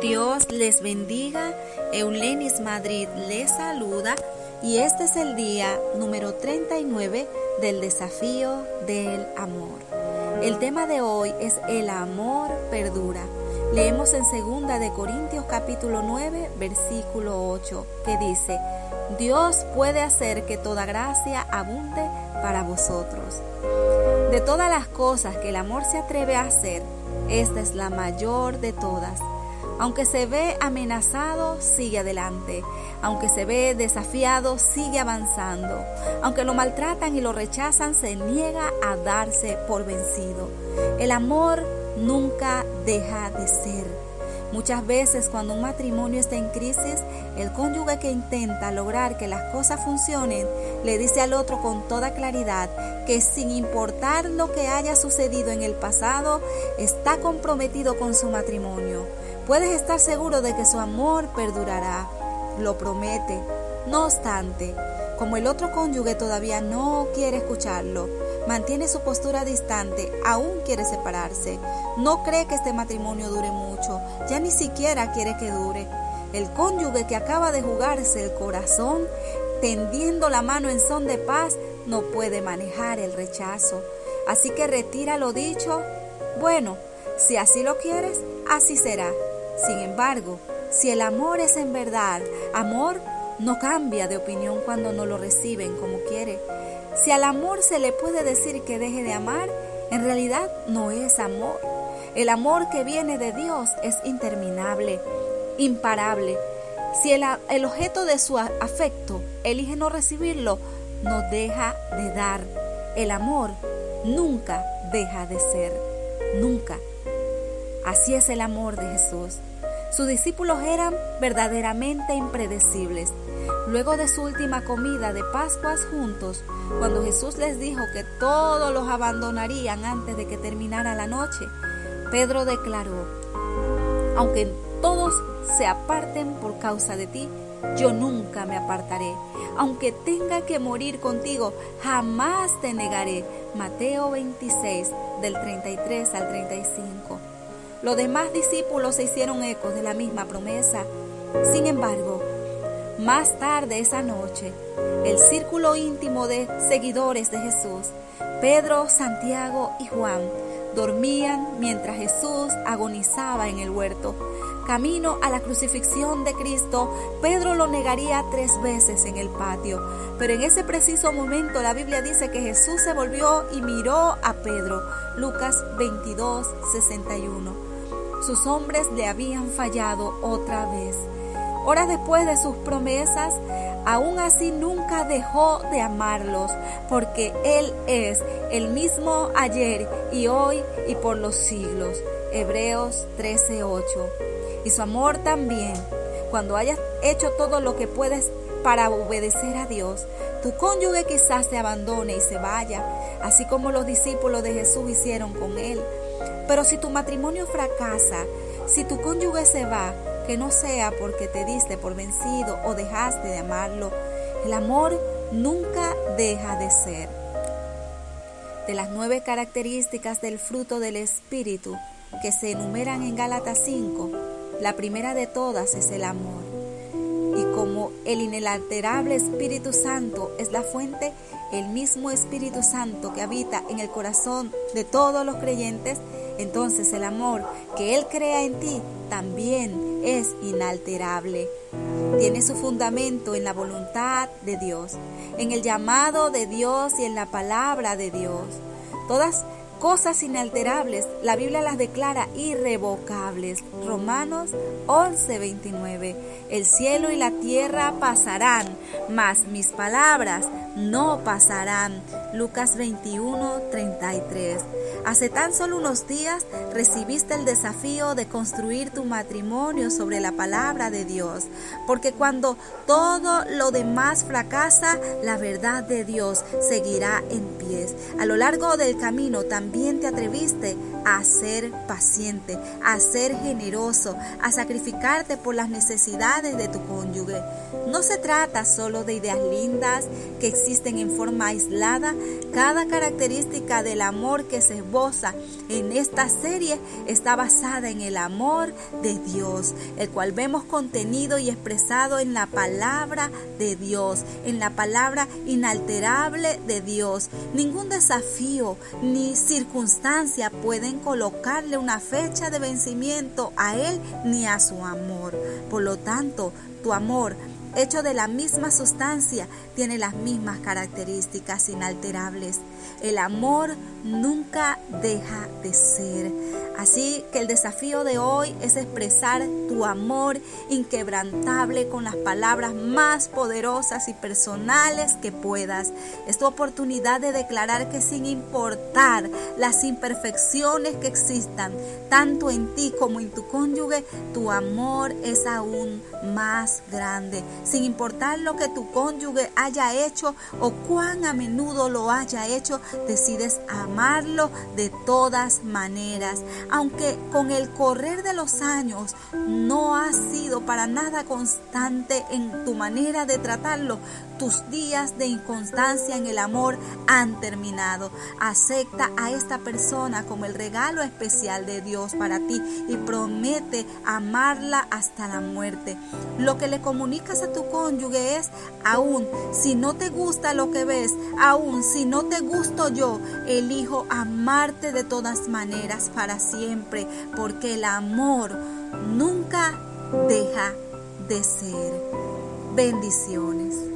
Dios les bendiga. Eulenis Madrid les saluda y este es el día número 39 del desafío del amor. El tema de hoy es el amor perdura. Leemos en 2 de Corintios capítulo 9, versículo 8, que dice: Dios puede hacer que toda gracia abunde para vosotros. De todas las cosas que el amor se atreve a hacer, esta es la mayor de todas aunque se ve amenazado, sigue adelante. Aunque se ve desafiado, sigue avanzando. Aunque lo maltratan y lo rechazan, se niega a darse por vencido. El amor nunca deja de ser. Muchas veces cuando un matrimonio está en crisis, el cónyuge que intenta lograr que las cosas funcionen le dice al otro con toda claridad que sin importar lo que haya sucedido en el pasado, está comprometido con su matrimonio. Puedes estar seguro de que su amor perdurará, lo promete. No obstante, como el otro cónyuge todavía no quiere escucharlo, mantiene su postura distante, aún quiere separarse, no cree que este matrimonio dure mucho, ya ni siquiera quiere que dure. El cónyuge que acaba de jugarse el corazón, tendiendo la mano en son de paz, no puede manejar el rechazo. Así que retira lo dicho. Bueno, si así lo quieres, así será. Sin embargo, si el amor es en verdad, amor no cambia de opinión cuando no lo reciben como quiere. Si al amor se le puede decir que deje de amar, en realidad no es amor. El amor que viene de Dios es interminable, imparable. Si el, el, objeto de su afecto elige no recibirlo, no deja de dar. El amor nunca deja de ser, nunca. Así es el amor de Jesús. Sus discípulos eran verdaderamente impredecibles. Luego de su última comida de Pascuas juntos, cuando Jesús les dijo que todos los abandonarían antes de que terminara la noche, Pedro declaró, aunque todos se aparten por causa de ti, yo nunca me apartaré. Aunque tenga que morir contigo, jamás te negaré. Mateo 26, del 33 al 35. Los demás discípulos se hicieron ecos de la misma promesa. Sin embargo, más tarde esa noche, el círculo íntimo de seguidores de Jesús, Pedro, Santiago y Juan, dormían mientras Jesús agonizaba en el huerto. Camino a la crucifixión de Cristo, Pedro lo negaría tres veces en el patio. Pero en ese preciso momento la Biblia dice que Jesús se volvió y miró a Pedro. Lucas 22, 61 sus hombres le habían fallado otra vez. Horas después de sus promesas, aún así nunca dejó de amarlos, porque Él es el mismo ayer y hoy y por los siglos. Hebreos 13:8. Y su amor también, cuando hayas hecho todo lo que puedes para obedecer a Dios, tu cónyuge quizás te abandone y se vaya, así como los discípulos de Jesús hicieron con Él. Pero si tu matrimonio fracasa, si tu cónyuge se va, que no sea porque te diste por vencido o dejaste de amarlo. El amor nunca deja de ser. De las nueve características del fruto del Espíritu que se enumeran en Gálatas 5, la primera de todas es el amor. Y como el inalterable Espíritu Santo es la fuente, el mismo Espíritu Santo que habita en el corazón de todos los creyentes, entonces el amor que Él crea en ti también es inalterable. Tiene su fundamento en la voluntad de Dios, en el llamado de Dios y en la palabra de Dios. Todas cosas inalterables, la Biblia las declara irrevocables. Romanos 11:29. El cielo y la tierra pasarán, mas mis palabras no pasarán. Lucas 21:33. Hace tan solo unos días recibiste el desafío de construir tu matrimonio sobre la palabra de Dios, porque cuando todo lo demás fracasa, la verdad de Dios seguirá en pies. A lo largo del camino también te atreviste a ser paciente, a ser generoso, a sacrificarte por las necesidades de tu cónyuge. No se trata solo de ideas lindas que existen en forma aislada Cada característica del amor que se esboza en esta serie está basada en el amor de Dios, el cual vemos contenido y expresado en la palabra de Dios, en la palabra inalterable de Dios. Ningún desafío ni circunstancia pueden colocarle una fecha de vencimiento a Él ni a su amor. Por lo tanto, tu amor hecho de la misma sustancia, tiene las mismas características inalterables. El amor nunca deja de ser. Así que el desafío de hoy es expresar tu amor inquebrantable con las palabras más poderosas y personales que puedas. Es tu oportunidad de declarar que sin importar las imperfecciones que existan, tanto en ti como en tu cónyuge, tu amor es aún más grande. Sin importar lo que tu cónyuge haya hecho o cuán a menudo lo haya hecho, decides amarlo de todas maneras. Aunque con el correr de los años no has sido para nada constante en tu manera de tratarlo, tus días de inconstancia en el amor han terminado. Acepta a esta persona como el regalo especial de Dios para ti y promete amarla hasta la muerte. Lo que le comunicas a tu cónyuge es, aún si no te gusta lo que ves, aún si no te gusto yo, elijo amarte de todas maneras para siempre, porque el amor nunca deja de ser. Bendiciones.